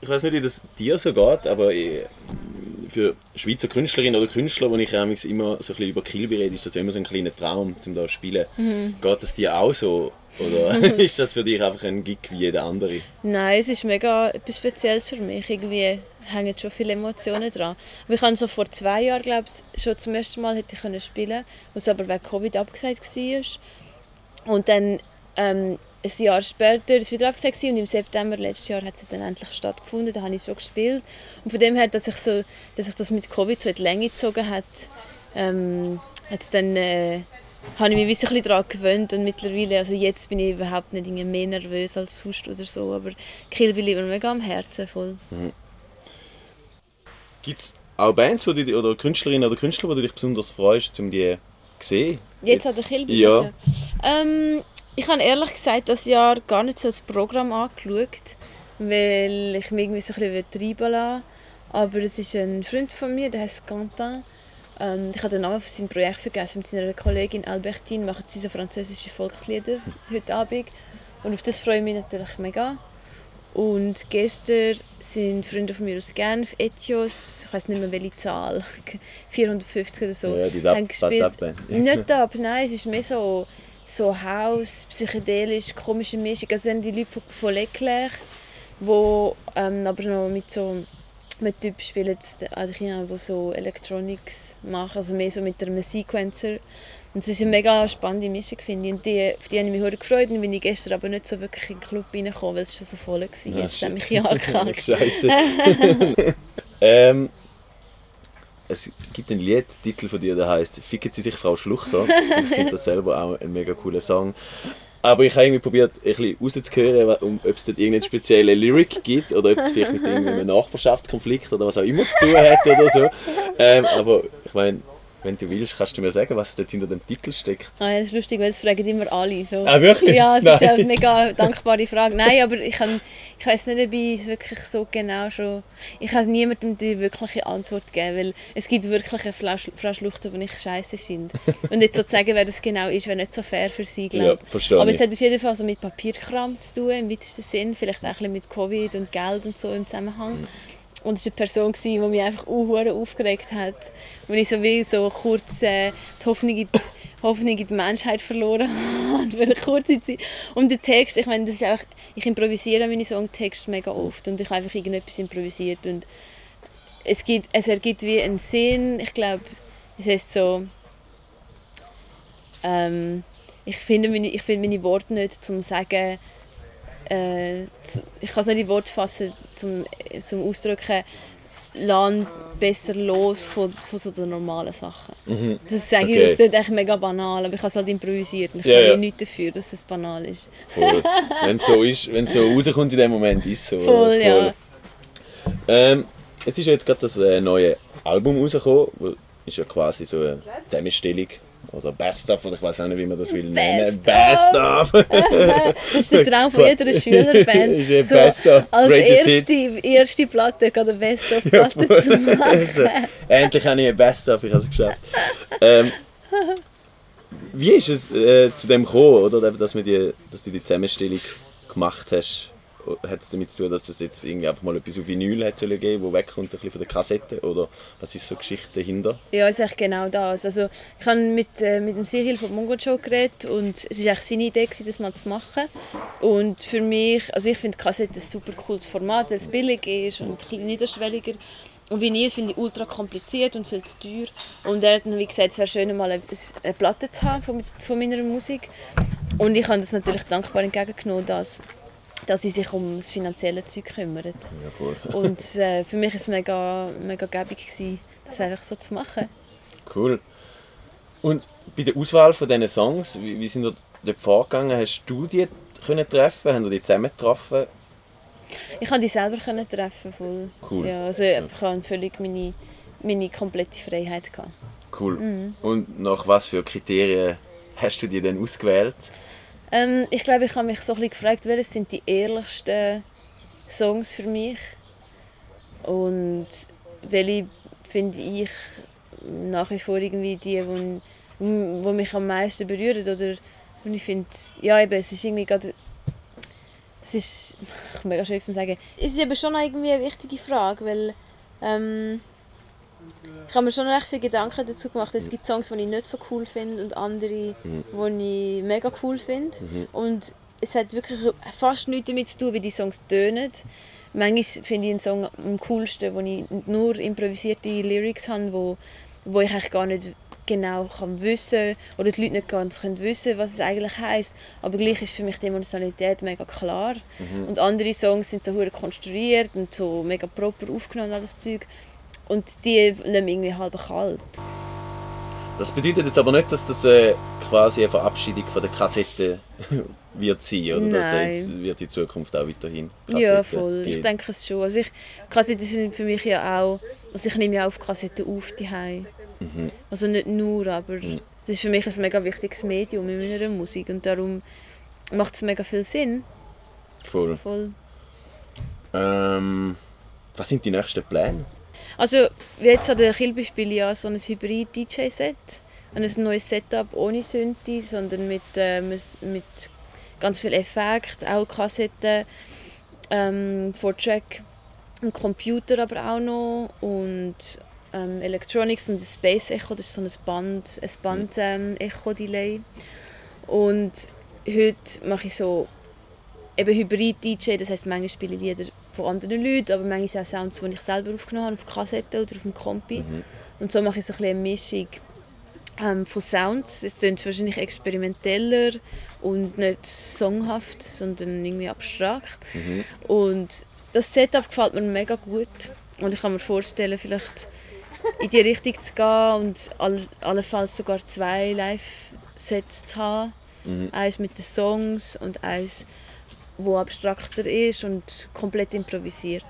ich weiß nicht, wie das dir so geht, aber ich, für Schweizer Künstlerinnen oder Künstler, wo ich immer so ein bisschen über Kilby rede, ist das immer so ein kleiner Traum, um da zu spielen. Mhm. Geht das dir auch so? Oder ist das für dich einfach ein Gig wie jeder andere? Nein, es ist mega etwas Spezielles für mich. Irgendwie hängen schon viele Emotionen dran. Aber ich habe so vor zwei Jahren, glaube ich, schon zum ersten Mal hätte ich können spielen, was aber wegen Covid abgesagt war. Und dann ähm, ein Jahr später ist es wieder abgesagt und im September letztes Jahr hat es dann endlich stattgefunden. Da habe ich schon gespielt. Und von dem her, dass sich so, dass sich das mit Covid so in die Länge gezogen hat, ähm, hat dann äh, habe ich mich ein bisschen daran gewöhnt und mittlerweile, also jetzt bin ich überhaupt nicht mehr nervös als sonst oder so, aber Kill Bill liegt mir mega am Herzen voll. Mhm. Gibt es auch Bands wo die, oder Künstlerinnen oder Künstler, die du dich besonders freust, um die zu sehen? Jetzt, jetzt. hat der Kill Bill ja. Ähm, ich habe ehrlich gesagt das Jahr gar nicht so das Programm angeschaut, weil ich mich irgendwie so ein bisschen treiben lassen Aber es ist ein Freund von mir, der heißt Quentin ähm, ich habe den Namen von seinem Projekt vergessen. Mit seiner Kollegin Albertine machen sie so französische Volkslieder heute Abend. Und auf das freue ich mich natürlich mega. Und gestern sind Freunde von mir aus Genf, Etios, ich weiß nicht mehr welche Zahl, 450 oder so, ja, die haben gespielt. Nicht Dub, nein, es ist mehr so, so Haus, psychedelisch, komische Mischung. Also sind die Leute von Leclerc, die ähm, aber noch mit so mit Typ spielen die so Electronics machen, also mehr so mit einem Sequencer. Und es ist eine mega spannende Mischung, finde ich. Und die, auf die habe ich mich heute gefreut. Und bin ich gestern aber nicht so wirklich in den Club reingekommen, weil es schon so voll war. Ja, das hat mich angekackt. Scheiße. ähm, es gibt einen Liedtitel von dir, der heißt «Ficken Sie sich, Frau Schluchter». Ich finde das selber auch ein mega cooler Song. Aber ich habe irgendwie probiert, ein bisschen rauszuhören, ob es dort irgendeinen speziellen Lyric gibt oder ob es vielleicht mit einem Nachbarschaftskonflikt oder was auch immer zu tun hat oder so. Ähm, aber ich meine, wenn du willst, kannst du mir sagen, was dort hinter dem Titel steckt. Ah, ja, das ist lustig, weil das fragen immer alle. So. Ah, wirklich? Ja, das Nein. ist eine mega dankbare Frage. Nein, aber ich, kann, ich weiß nicht, ob ich es wirklich so genau schon... Ich kann niemandem die wirkliche Antwort geben, weil es gibt wirklich eine Frau Schluchten, die nicht scheiße sind. Und jetzt so zu sagen, wer das genau ist, wäre nicht so fair für sie, glaube Ja, verstehe Aber es hat auf jeden Fall so mit Papierkram zu tun, im weitesten Sinn. Vielleicht auch ein bisschen mit Covid und Geld und so im Zusammenhang. Mhm. Und es war eine Person, die mich einfach aufgeregt hat. Wenn ich so wie so kurz äh, die Hoffnung in die, Hoffnung in die Menschheit verloren habe. für eine kurze Zeit. Und der Text, ich meine, das ist einfach, ich improvisiere meine Songtexte mega oft und ich habe einfach irgendetwas improvisiert. Und es, gibt, es ergibt wie einen Sinn. Ich glaube, es heißt so, ähm, ich finde meine, ich finde meine Worte nicht zum sagen, äh, ich kann es nicht in Worte fassen, zum, zum Ausdrücken, Land besser los von, von so den normalen Sachen. Mhm. Das sage okay. ich, das ist echt mega banal, aber ich habe es halt improvisiert. Ich ja, kann ja. nichts dafür, dass es banal ist. wenn es so ist, wenn es so rauskommt in dem Moment, ist es so. Voll, voll. ja. Ähm, es ist ja jetzt gerade das äh, neue Album rausgekommen, das ist ja quasi so eine Zusammenstellung oder Best of, oder ich weiß auch nicht, wie man das will nennen. Best of! das ist der Traum von jeder Schülerband. ist so Best of. Als erste, erste Platte eine Best of Platte ja, zu machen. Also, endlich habe ich ein Best of, ich habe es geschafft. Ähm, wie ist es äh, zu dem gekommen, oder, dass, die, dass du die Zusammenstellung gemacht hast? Hat es damit zu tun, dass es jetzt irgendwie einfach mal etwas auf Vinyl sollen geben, wo wegkommt ein von der Kassette oder was ist so Geschichte dahinter? Ja, es ist eigentlich genau das. Also ich habe mit, äh, mit dem Sihil von Mongo Show geredet und es war seine Idee, das mal zu machen. Und für mich, also ich finde Kassette ein super cooles Format, weil es billig ist und ein niederschwelliger. Und Vinyl finde ich ultra kompliziert und viel zu teuer. Und er hat dann wie gesagt, es wäre schön, mal eine, eine Platte zu haben von, von meiner Musik. Und ich habe das natürlich dankbar entgegengenommen, dass dass sie sich um das finanzielle Zeug kümmern. Ja, und äh, für mich war es mega, mega gäbig, gewesen, das einfach so zu machen. Cool. Und bei der Auswahl von diesen Songs, wie, wie sind dort vorgegangen? Hast du die können treffen? Haben die zusammen getroffen? Ich konnte die selber können treffen, voll. Cool. Ja, also ich hatte völlig meine, meine komplette Freiheit. Gehabt. Cool. Mhm. Und nach was für Kriterien hast du die denn ausgewählt? Ähm, ich glaube, ich habe mich so ein bisschen gefragt, welche sind die ehrlichsten Songs für mich und welche finde ich nach wie vor irgendwie die, die, die mich am meisten berühren oder und ich finde, ja eben, es ist irgendwie gerade Es ist mega schwierig zu sagen. Es ist eben schon irgendwie eine wichtige Frage, weil ähm, ich habe mir schon recht viele Gedanken dazu gemacht. Es gibt Songs, die ich nicht so cool finde und andere, Mhm. die ich mega cool finde. Mhm. Und es hat wirklich fast nichts damit zu tun, wie die Songs tönen. Manchmal finde ich einen Song am coolsten, wo ich nur improvisierte Lyrics habe, wo, wo ich eigentlich gar nicht genau kann wissen oder die Leute nicht ganz können wissen, was es eigentlich heißt. Aber gleich ist für mich die Emotionalität mega klar. Und andere Songs sind so konstruiert und so mega proper aufgenommen alles Zeug. Und die lassen irgendwie halb kalt. Das bedeutet jetzt aber nicht, dass das äh, quasi eine Verabschiedung von der Kassette wird sein, oder? Dass Nein. jetzt wird die Zukunft auch weiterhin Ja, Kassette voll. Ich geben. denke es schon. Also ich, Kassetten sind für mich ja auch, also ich nehme ja auch auf Kassetten auf die Mhm. Also nicht nur, aber Mhm. das ist für mich ein mega wichtiges Medium in meiner Musik und darum macht es mega viel Sinn. Voll. Voll. Ähm, was sind die nächsten Pläne? Also jetzt an der Kilby spiele ich ja so ein Hybrid-DJ-Set. Ein neues Setup ohne Synthi, sondern mit, äh, mit ganz viel Effekt, auch Kassetten, ähm, Four-Track, ein Computer aber auch noch und ähm, Electronics und ein Space Echo, das ist so ein Band, ein Band ähm, Echo Delay. Und heute mache ich so eben Hybrid-DJ, das heisst, manchmal spiele ich Lieder von anderen Leuten, aber manchmal auch Sounds, die ich selber aufgenommen habe, auf Kassette oder auf dem Kompi. Und so mache ich so ein bisschen eine Mischung ähm, von Sounds. Es klingt wahrscheinlich experimenteller und nicht songhaft, sondern irgendwie abstrakt. Mhm. Und das Setup gefällt mir mega gut. Und ich kann mir vorstellen, vielleicht in die Richtung zu gehen und all, allenfalls sogar zwei Live-Sets zu haben. Mhm. Eins mit den Songs und eins, wo abstrakter ist und komplett improvisiert.